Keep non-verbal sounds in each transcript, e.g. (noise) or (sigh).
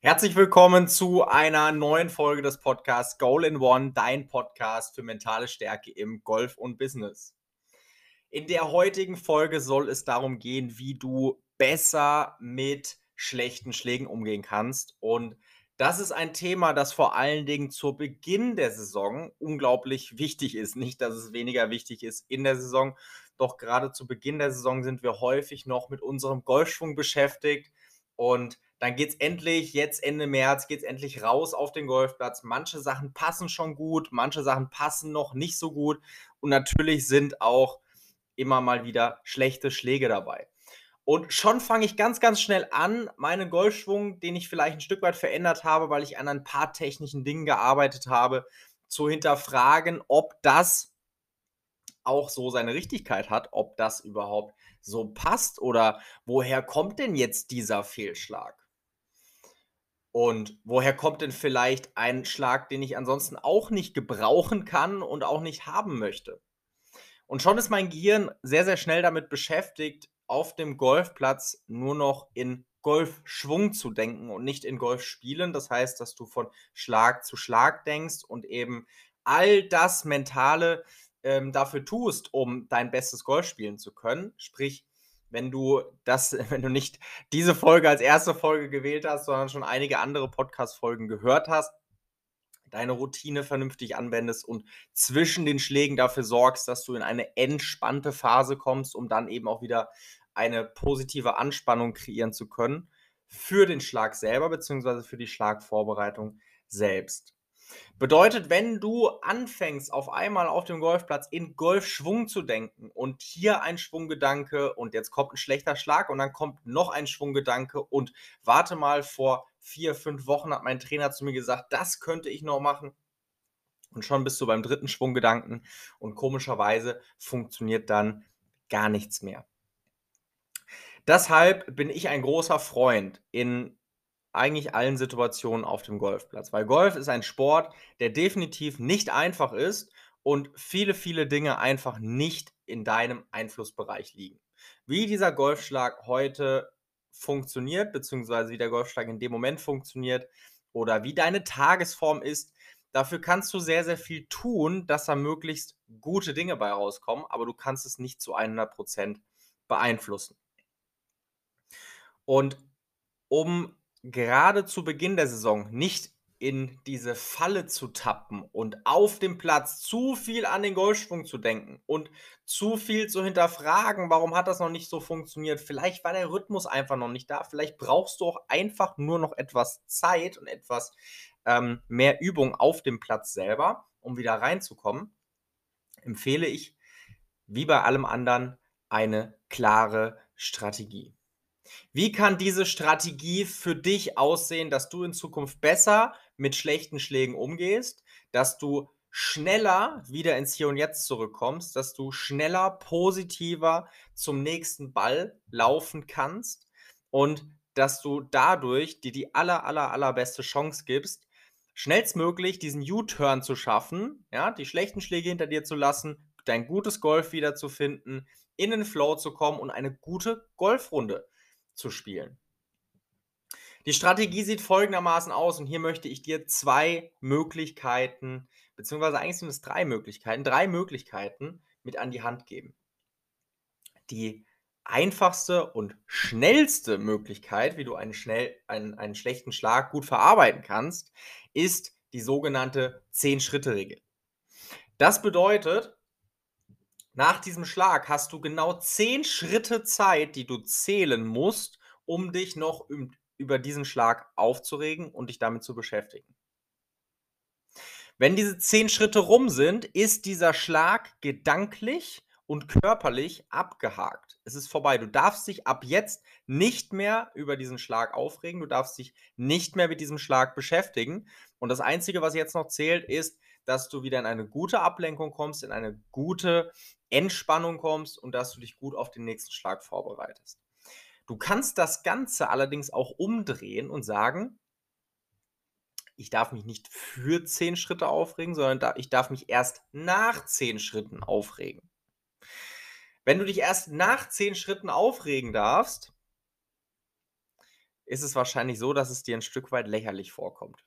Herzlich willkommen zu einer neuen Folge des Podcasts Goal in One, dein Podcast für mentale Stärke im Golf und Business. In der heutigen Folge soll es darum gehen, wie du besser mit schlechten Schlägen umgehen kannst. Und das ist ein Thema, das vor allen Dingen zu Beginn der Saison unglaublich wichtig ist. Nicht, dass es weniger wichtig ist in der Saison, doch gerade zu Beginn der Saison sind wir häufig noch mit unserem Golfschwung beschäftigt und dann geht es endlich, jetzt Ende März, geht es endlich raus auf den Golfplatz. Manche Sachen passen schon gut, manche Sachen passen noch nicht so gut. Und natürlich sind auch immer mal wieder schlechte Schläge dabei. Und schon fange ich ganz, ganz schnell an, meinen Golfschwung, den ich vielleicht ein Stück weit verändert habe, weil ich an ein paar technischen Dingen gearbeitet habe, zu hinterfragen, ob das auch so seine Richtigkeit hat, ob das überhaupt so passt oder woher kommt denn jetzt dieser Fehlschlag? Und woher kommt denn vielleicht ein Schlag, den ich ansonsten auch nicht gebrauchen kann und auch nicht haben möchte? Und schon ist mein Gehirn sehr, sehr schnell damit beschäftigt, auf dem Golfplatz nur noch in Golfschwung zu denken und nicht in Golfspielen. Das heißt, dass du von Schlag zu Schlag denkst und eben all das Mentale ähm, dafür tust, um dein bestes Golf spielen zu können. Sprich, wenn du das, (laughs) wenn du nicht diese Folge als erste Folge gewählt hast, sondern schon einige andere Podcast-Folgen gehört hast, deine Routine vernünftig anwendest und zwischen den Schlägen dafür sorgst, dass du in eine entspannte Phase kommst, um dann eben auch wieder eine positive Anspannung kreieren zu können für den Schlag selber, beziehungsweise für die Schlagvorbereitung selbst. Bedeutet, wenn du anfängst, auf einmal auf dem Golfplatz in Golfschwung zu denken und hier ein Schwunggedanke und jetzt kommt ein schlechter Schlag und dann kommt noch ein Schwunggedanke und warte mal, vor vier, fünf Wochen hat mein Trainer zu mir gesagt, das könnte ich noch machen. Und schon bist du beim dritten Schwunggedanken und komischerweise funktioniert dann gar nichts mehr. Deshalb bin ich ein großer Freund in eigentlich allen Situationen auf dem Golfplatz. Weil Golf ist ein Sport, der definitiv nicht einfach ist und viele, viele Dinge einfach nicht in deinem Einflussbereich liegen. Wie dieser Golfschlag heute funktioniert, beziehungsweise wie der Golfschlag in dem Moment funktioniert oder wie deine Tagesform ist, dafür kannst du sehr, sehr viel tun, dass da möglichst gute Dinge bei rauskommen, aber du kannst es nicht zu 100% beeinflussen. Und um gerade zu Beginn der Saison nicht in diese Falle zu tappen und auf dem Platz zu viel an den Golfschwung zu denken und zu viel zu hinterfragen, warum hat das noch nicht so funktioniert? Vielleicht war der Rhythmus einfach noch nicht da. Vielleicht brauchst du auch einfach nur noch etwas Zeit und etwas ähm, mehr Übung auf dem Platz selber, um wieder reinzukommen. Empfehle ich, wie bei allem anderen, eine klare Strategie. Wie kann diese Strategie für dich aussehen, dass du in Zukunft besser mit schlechten Schlägen umgehst, dass du schneller wieder ins Hier und Jetzt zurückkommst, dass du schneller, positiver zum nächsten Ball laufen kannst und dass du dadurch dir die aller, aller, allerbeste Chance gibst, schnellstmöglich diesen U-Turn zu schaffen, ja, die schlechten Schläge hinter dir zu lassen, dein gutes Golf wiederzufinden, in den Flow zu kommen und eine gute Golfrunde zu spielen. Die Strategie sieht folgendermaßen aus und hier möchte ich dir zwei Möglichkeiten, beziehungsweise eigentlich sind es drei Möglichkeiten, drei Möglichkeiten mit an die Hand geben. Die einfachste und schnellste Möglichkeit, wie du einen, schnell, einen, einen schlechten Schlag gut verarbeiten kannst, ist die sogenannte 10-Schritte-Regel. Das bedeutet, nach diesem Schlag hast du genau zehn Schritte Zeit, die du zählen musst, um dich noch über diesen Schlag aufzuregen und dich damit zu beschäftigen. Wenn diese zehn Schritte rum sind, ist dieser Schlag gedanklich und körperlich abgehakt. Es ist vorbei. Du darfst dich ab jetzt nicht mehr über diesen Schlag aufregen. Du darfst dich nicht mehr mit diesem Schlag beschäftigen. Und das Einzige, was jetzt noch zählt, ist, dass du wieder in eine gute Ablenkung kommst, in eine gute Entspannung kommst und dass du dich gut auf den nächsten Schlag vorbereitest. Du kannst das Ganze allerdings auch umdrehen und sagen, ich darf mich nicht für zehn Schritte aufregen, sondern ich darf mich erst nach zehn Schritten aufregen. Wenn du dich erst nach zehn Schritten aufregen darfst, ist es wahrscheinlich so, dass es dir ein Stück weit lächerlich vorkommt.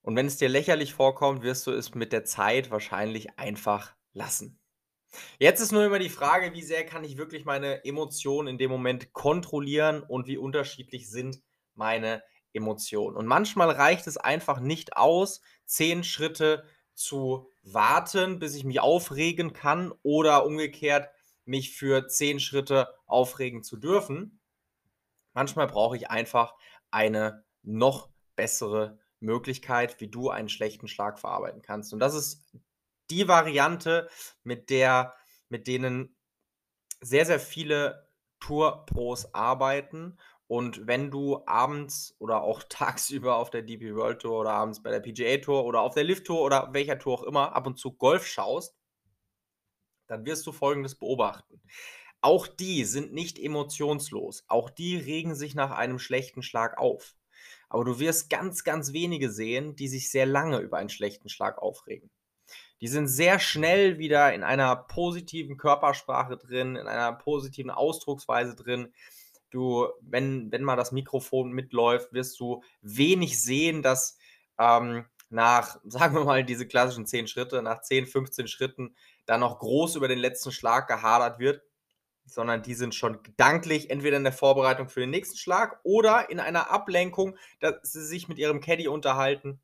Und wenn es dir lächerlich vorkommt, wirst du es mit der Zeit wahrscheinlich einfach lassen. Jetzt ist nur immer die Frage, wie sehr kann ich wirklich meine Emotionen in dem Moment kontrollieren und wie unterschiedlich sind meine Emotionen. Und manchmal reicht es einfach nicht aus, zehn Schritte zu warten, bis ich mich aufregen kann oder umgekehrt mich für zehn Schritte aufregen zu dürfen. Manchmal brauche ich einfach eine noch bessere Möglichkeit, wie du einen schlechten Schlag verarbeiten kannst. Und das ist die Variante, mit der, mit denen sehr, sehr viele Tour-Pros arbeiten. Und wenn du abends oder auch (laughs) tagsüber auf der DP World Tour oder abends bei der PGA Tour oder auf der Lift Tour oder welcher Tour auch immer ab und zu Golf schaust, dann wirst du Folgendes beobachten. Auch die sind nicht emotionslos. Auch die regen sich nach einem schlechten Schlag auf. Aber du wirst ganz, ganz wenige sehen, die sich sehr lange über einen schlechten Schlag aufregen. Die sind sehr schnell wieder in einer positiven Körpersprache drin, in einer positiven Ausdrucksweise drin. Du, wenn, wenn mal das Mikrofon mitläuft, wirst du wenig sehen, dass ähm, nach, (laughs) sagen wir mal, diese klassischen 10 Schritte, nach 10, 15 Schritten da noch groß über den letzten Schlag gehadert wird sondern die sind schon gedanklich entweder in der Vorbereitung für den nächsten Schlag oder in einer Ablenkung, dass sie sich mit ihrem Caddy unterhalten,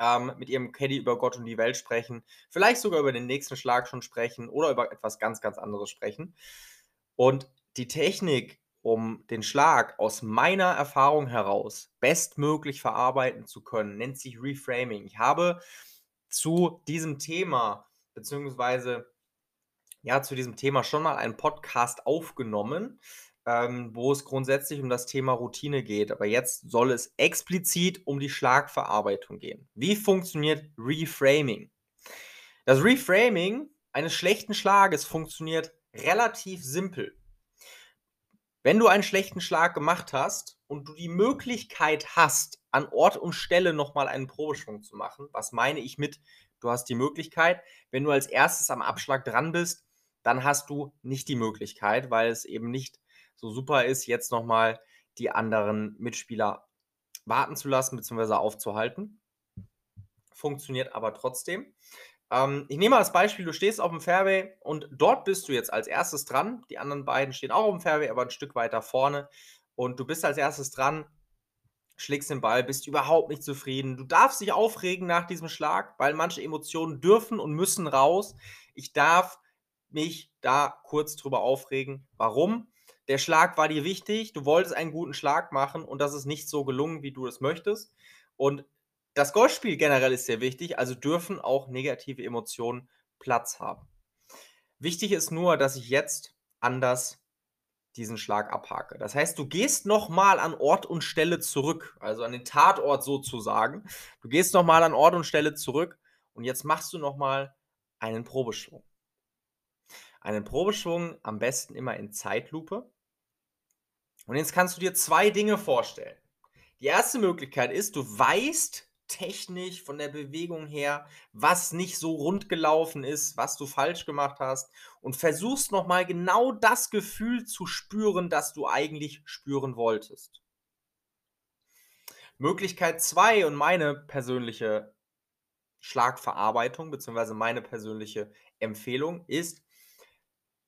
ähm, mit ihrem Caddy über Gott und die Welt sprechen, vielleicht sogar über den nächsten Schlag schon sprechen oder über etwas ganz, ganz anderes sprechen. Und die Technik, um den Schlag aus meiner Erfahrung heraus bestmöglich verarbeiten zu können, nennt sich Reframing. Ich habe zu diesem Thema beziehungsweise ja zu diesem Thema schon mal einen Podcast aufgenommen, ähm, wo es grundsätzlich um das Thema Routine geht. Aber jetzt soll es explizit um die Schlagverarbeitung gehen. Wie funktioniert Reframing? Das Reframing eines schlechten Schlages funktioniert relativ simpel. Wenn du einen schlechten Schlag gemacht hast und du die Möglichkeit hast, an Ort und Stelle nochmal einen Probeschwung zu machen, was meine ich mit, du hast die Möglichkeit, wenn du als erstes am Abschlag dran bist, dann hast du nicht die Möglichkeit, weil es eben nicht so super ist, jetzt nochmal die anderen Mitspieler warten zu lassen bzw. aufzuhalten. Funktioniert aber trotzdem. Ähm, ich nehme mal das Beispiel, du stehst auf dem Fairway und dort bist du jetzt als erstes dran. Die anderen beiden stehen auch auf dem Fairway, aber ein Stück weiter vorne. Und du bist als erstes dran, schlägst den Ball, bist überhaupt nicht zufrieden. Du darfst dich aufregen nach diesem Schlag, weil manche Emotionen dürfen und müssen raus. Ich darf mich da kurz drüber aufregen. Warum? Der Schlag war dir wichtig, du wolltest einen guten Schlag machen und das ist nicht so gelungen, wie du es möchtest. Und das Golfspiel generell ist sehr wichtig, also dürfen auch negative Emotionen Platz haben. Wichtig ist nur, dass ich jetzt anders diesen Schlag abhake. Das heißt, du gehst nochmal an Ort und Stelle zurück, also an den Tatort sozusagen. Du gehst nochmal an Ort und Stelle zurück und jetzt machst du nochmal einen Probeschwung. Einen Probeschwung am besten immer in Zeitlupe. Und jetzt kannst du dir zwei Dinge vorstellen. Die erste Möglichkeit ist, du weißt technisch von der Bewegung her, was nicht so rund gelaufen ist, was du falsch gemacht hast und versuchst nochmal genau das Gefühl zu spüren, das du eigentlich spüren wolltest. Möglichkeit 2 und meine persönliche Schlagverarbeitung bzw. meine persönliche Empfehlung ist,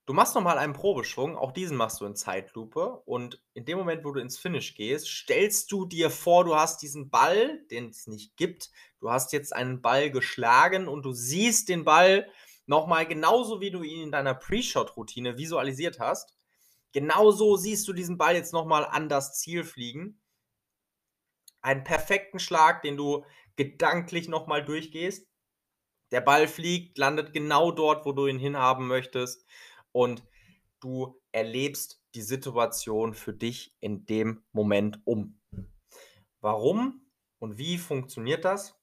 Du machst nochmal einen Probeschwung, auch diesen machst du in Zeitlupe und in dem Moment, wo du ins Finish gehst, stellst du dir vor, du hast diesen Ball, den es nicht gibt. Du hast jetzt einen Ball geschlagen und du siehst den Ball nochmal genauso, wie du ihn in deiner Pre-Shot-Routine visualisiert hast. Genauso siehst du diesen Ball jetzt nochmal an das Ziel fliegen. Einen perfekten Schlag, den du gedanklich nochmal durchgehst. Der Ball fliegt, landet genau dort, wo du ihn hinhaben möchtest und du erlebst die Situation für dich in dem Moment um. Warum und wie funktioniert das?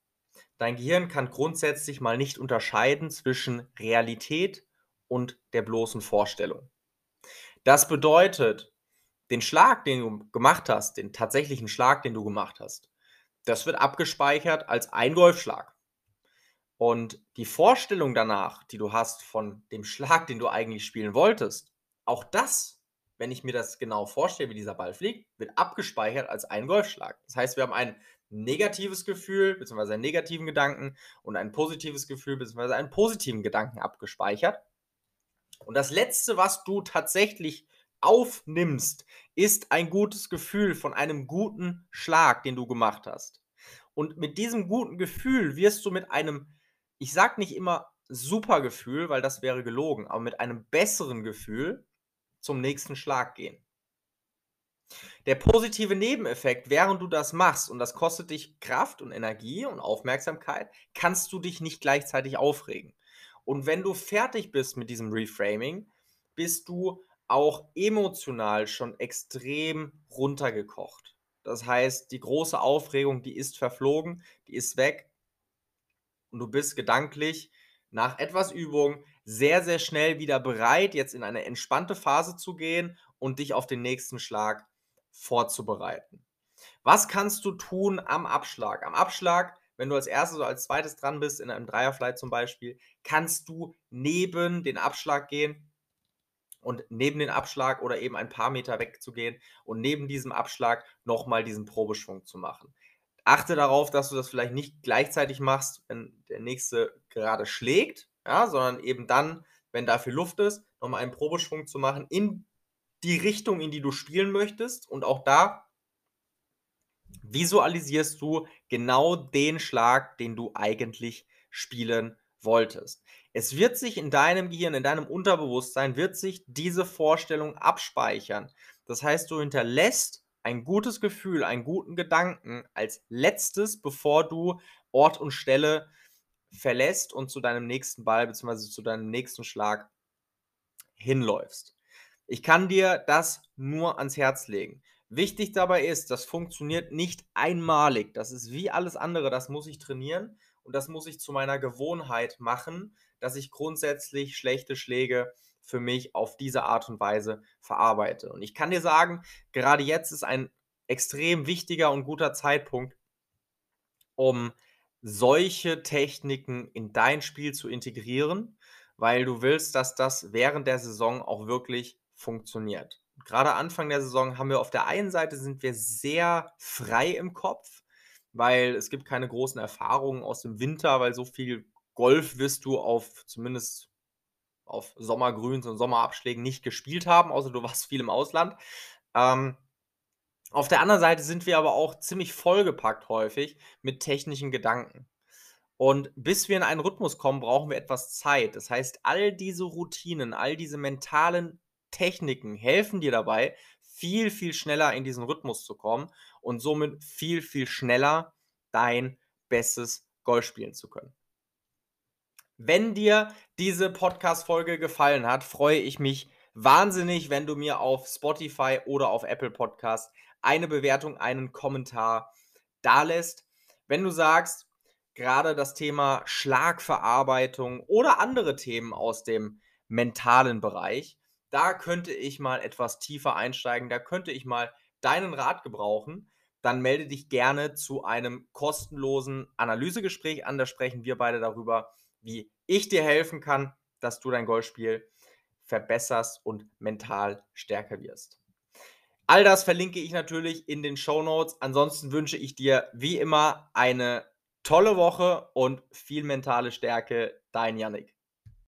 Dein Gehirn kann grundsätzlich mal nicht unterscheiden zwischen Realität und der bloßen Vorstellung. Das bedeutet, den Schlag, den du gemacht hast, den tatsächlichen Schlag, den du gemacht hast, das wird abgespeichert als ein Golfschlag. Und die Vorstellung danach, die du hast von dem Schlag, den du eigentlich spielen wolltest, auch das wenn ich mir das genau vorstelle, wie dieser Ball fliegt, wird abgespeichert als ein Golfschlag. Das heißt, wir haben ein negatives Gefühl bzw. einen negativen Gedanken und ein positives Gefühl bzw. einen positiven Gedanken abgespeichert. Und das Letzte, was du tatsächlich aufnimmst, ist ein gutes Gefühl von einem guten Schlag, den du gemacht hast. Und mit diesem guten Gefühl wirst du mit einem, ich sag nicht immer super Gefühl, weil das wäre gelogen, aber mit einem besseren Gefühl zum nächsten Schlag gehen. Der positive Nebeneffekt, während du das machst, und das kostet dich Kraft und Energie und Aufmerksamkeit, kannst du dich nicht gleichzeitig aufregen. Und wenn du fertig bist mit diesem Reframing, bist du auch emotional schon extrem runtergekocht. Das heißt, die große Aufregung, die ist verflogen, die ist weg und du bist gedanklich nach etwas Übung sehr, sehr schnell wieder bereit, jetzt in eine entspannte Phase zu gehen und dich auf den nächsten Schlag vorzubereiten. Was kannst du tun am Abschlag? Am Abschlag, wenn du als erstes oder als zweites dran bist, in einem Dreierflight zum Beispiel, kannst du neben den Abschlag gehen und neben den Abschlag oder eben ein paar Meter wegzugehen und neben diesem Abschlag nochmal diesen Probeschwung zu machen. Achte darauf, dass du das vielleicht nicht gleichzeitig machst, wenn der nächste gerade schlägt, ja, sondern eben dann, wenn dafür Luft ist, nochmal einen Probeschwung zu machen in die Richtung, in die du spielen möchtest. Und auch da visualisierst du genau den Schlag, den du eigentlich spielen wolltest. Es wird sich in deinem Gehirn, in deinem Unterbewusstsein, wird sich diese Vorstellung abspeichern. Das heißt, du hinterlässt ein gutes Gefühl, einen guten Gedanken als letztes, bevor du Ort und Stelle verlässt und zu deinem nächsten Ball bzw. zu deinem nächsten Schlag hinläufst. Ich kann dir das nur ans Herz legen. Wichtig dabei ist, das funktioniert nicht einmalig. Das ist wie alles andere, das muss ich trainieren und das muss ich zu meiner Gewohnheit machen, dass ich grundsätzlich schlechte Schläge für mich auf diese Art und Weise verarbeite. Und ich kann dir sagen, gerade jetzt ist ein extrem wichtiger und guter Zeitpunkt, um solche Techniken in dein Spiel zu integrieren, weil du willst, dass das während der Saison auch wirklich funktioniert. Gerade Anfang der Saison haben wir auf der einen Seite sind wir sehr frei im Kopf, weil es gibt keine großen Erfahrungen aus dem Winter, weil so viel Golf wirst du auf zumindest auf Sommergrüns und Sommerabschlägen nicht gespielt haben, außer du (laughs) warst viel im Ausland. Ähm, auf der anderen Seite sind wir aber auch ziemlich vollgepackt häufig mit technischen Gedanken. Und bis wir in einen Rhythmus kommen, brauchen wir etwas Zeit. Das heißt, all diese Routinen, all diese mentalen Techniken helfen dir dabei, viel, viel schneller in diesen Rhythmus zu kommen und somit viel, viel schneller dein bestes Golf spielen zu können. Wenn dir diese Podcast-Folge gefallen hat, freue ich mich wahnsinnig, wenn du mir auf Spotify oder auf Apple Podcast eine Bewertung, einen Kommentar dalässt. Wenn du sagst, gerade das Thema Schlagverarbeitung oder andere Themen aus dem mentalen Bereich, da könnte ich mal etwas tiefer einsteigen, da könnte ich mal deinen Rat gebrauchen, dann melde dich gerne zu einem kostenlosen Analysegespräch an. Da sprechen wir beide darüber, wie ich dir helfen kann, dass du dein Golfspiel verbesserst und mental stärker wirst. All das verlinke ich natürlich in den Show Notes. Ansonsten wünsche ich dir wie immer eine tolle Woche und viel mentale Stärke. Dein Yannick.